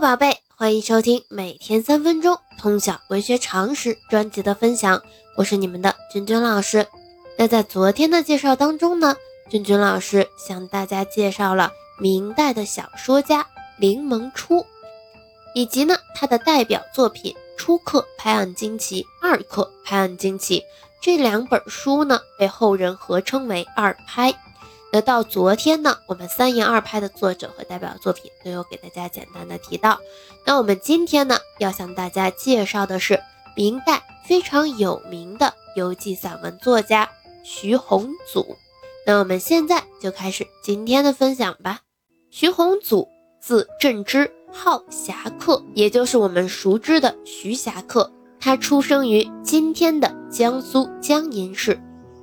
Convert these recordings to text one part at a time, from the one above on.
宝贝，欢迎收听每天三分钟通晓文学常识专辑的分享，我是你们的君君老师。那在昨天的介绍当中呢，君君老师向大家介绍了明代的小说家林萌初，以及呢他的代表作品《初刻拍案惊奇》《二刻拍案惊奇》这两本书呢，被后人合称为二拍。那到昨天呢，我们三言二拍的作者和代表作品都有给大家简单的提到。那我们今天呢，要向大家介绍的是明代非常有名的游记散文作家徐宏祖。那我们现在就开始今天的分享吧。徐宏祖，字振之，号侠客，也就是我们熟知的徐霞客。他出生于今天的江苏江阴市，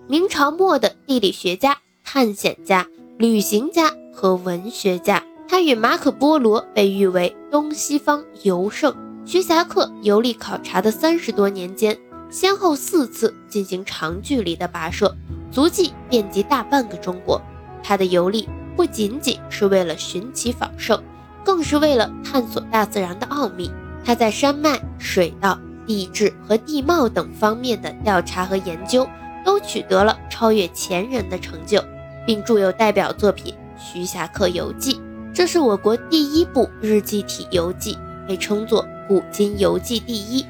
明朝末的地理学家。探险家、旅行家和文学家，他与马可·波罗被誉为东西方游圣。徐霞客游历考察的三十多年间，先后四次进行长距离的跋涉，足迹遍及大半个中国。他的游历不仅仅是为了寻奇访胜，更是为了探索大自然的奥秘。他在山脉、水道、地质和地貌等方面的调查和研究，都取得了超越前人的成就。并著有代表作品《徐霞客游记》，这是我国第一部日记体游记，被称作古今游记第一。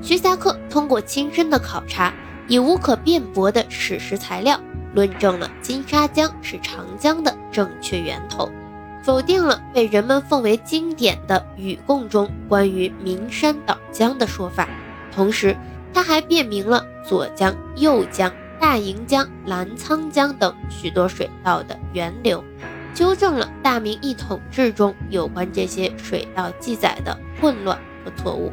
徐霞客通过亲身的考察，以无可辩驳的史实材料，论证了金沙江是长江的正确源头，否定了被人们奉为经典的《禹贡》中关于名山岛江的说法。同时，他还辨明了左江、右江。大盈江、澜沧江等许多水道的源流，纠正了大明一统志中有关这些水道记载的混乱和错误。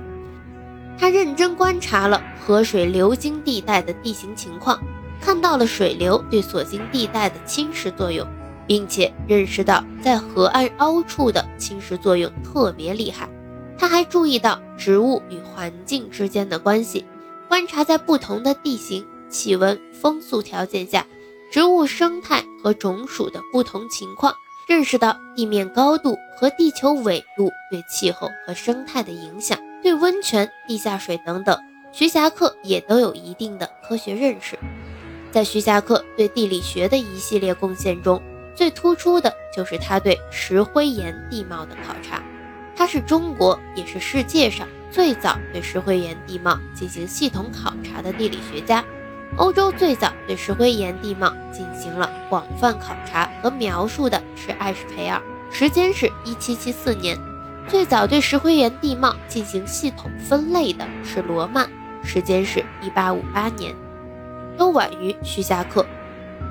他认真观察了河水流经地带的地形情况，看到了水流对所经地带的侵蚀作用，并且认识到在河岸凹处的侵蚀作用特别厉害。他还注意到植物与环境之间的关系，观察在不同的地形。气温、风速条件下，植物生态和种属的不同情况，认识到地面高度和地球纬度对气候和生态的影响，对温泉、地下水等等，徐霞客也都有一定的科学认识。在徐霞客对地理学的一系列贡献中，最突出的就是他对石灰岩地貌的考察。他是中国，也是世界上最早对石灰岩地貌进行系统考察的地理学家。欧洲最早对石灰岩地貌进行了广泛考察和描述的是艾什培尔，时间是一七七四年；最早对石灰岩地貌进行系统分类的是罗曼，时间是一八五八年，都晚于徐霞客。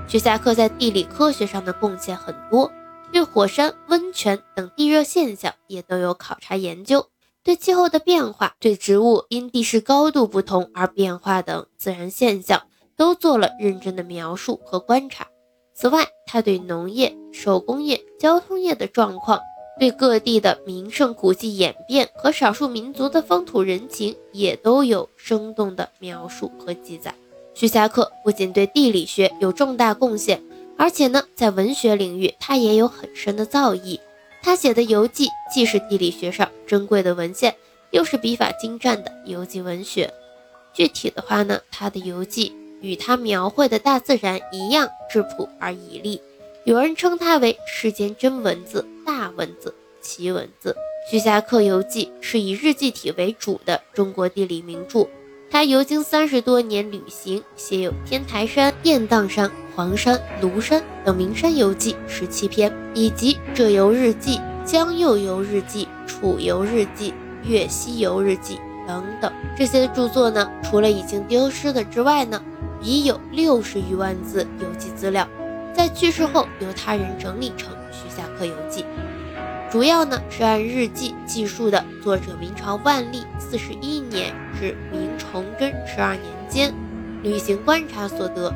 徐霞客在地理科学上的贡献很多，对火山、温泉等地热现象也都有考察研究。对气候的变化、对植物因地势高度不同而变化等自然现象，都做了认真的描述和观察。此外，他对农业、手工业、交通业的状况，对各地的名胜古迹演变和少数民族的风土人情，也都有生动的描述和记载。徐霞客不仅对地理学有重大贡献，而且呢，在文学领域他也有很深的造诣。他写的游记既是地理学上珍贵的文献，又是笔法精湛的游记文学。具体的话呢，他的游记与他描绘的大自然一样质朴而绮丽。有人称他为世间真文字、大文字、奇文字。《徐霞客游记》是以日记体为主的中国地理名著。他游经三十多年旅行，写有天台山、雁荡山、黄山、庐山等名山游记十七篇，以及浙游日记、江右游日记、楚游日记、粤西游日记等等。这些著作呢，除了已经丢失的之外呢，已有六十余万字游记资料，在去世后由他人整理成《徐霞客游记》。主要呢是按日记记述的作者明朝万历四十一年至明崇祯十二年间旅行观察所得，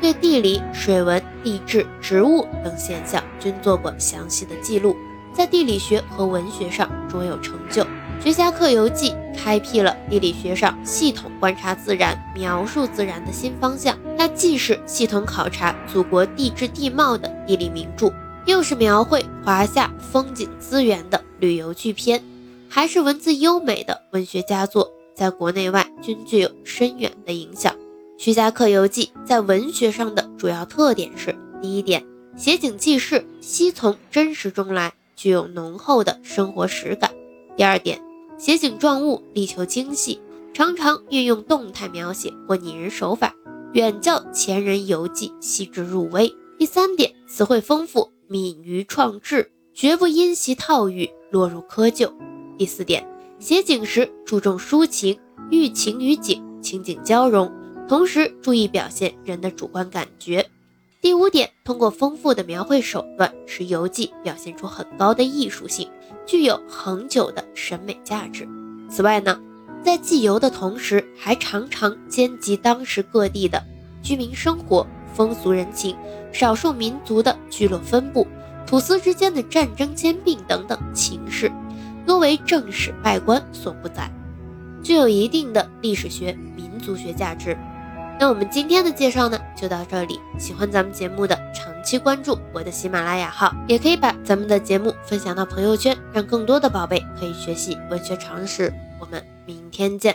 对地理、水文、地质、植物等现象均做过详细的记录，在地理学和文学上卓有成就。《徐霞客游记》开辟了地理学上系统观察自然、描述自然的新方向，它既是系统考察祖国地质地貌的地理名著。又是描绘华夏风景资源的旅游巨篇，还是文字优美的文学佳作，在国内外均具有深远的影响。《徐霞客游记》在文学上的主要特点是：第一点，写景记事，悉从真实中来，具有浓厚的生活实感；第二点，写景状物，力求精细，常常运用动态描写或拟人手法，远较前人游记细致入微。第三点，词汇丰富，敏于创制，绝不因袭套语落入窠臼。第四点，写景时注重抒情，寓情于景，情景交融，同时注意表现人的主观感觉。第五点，通过丰富的描绘手段，使游记表现出很高的艺术性，具有恒久的审美价值。此外呢，在记游的同时，还常常兼及当时各地的居民生活。风俗人情、少数民族的聚落分布、土司之间的战争兼并等等情事，多为正史外观所不载，具有一定的历史学、民族学价值。那我们今天的介绍呢，就到这里。喜欢咱们节目的，长期关注我的喜马拉雅号，也可以把咱们的节目分享到朋友圈，让更多的宝贝可以学习文学常识。我们明天见。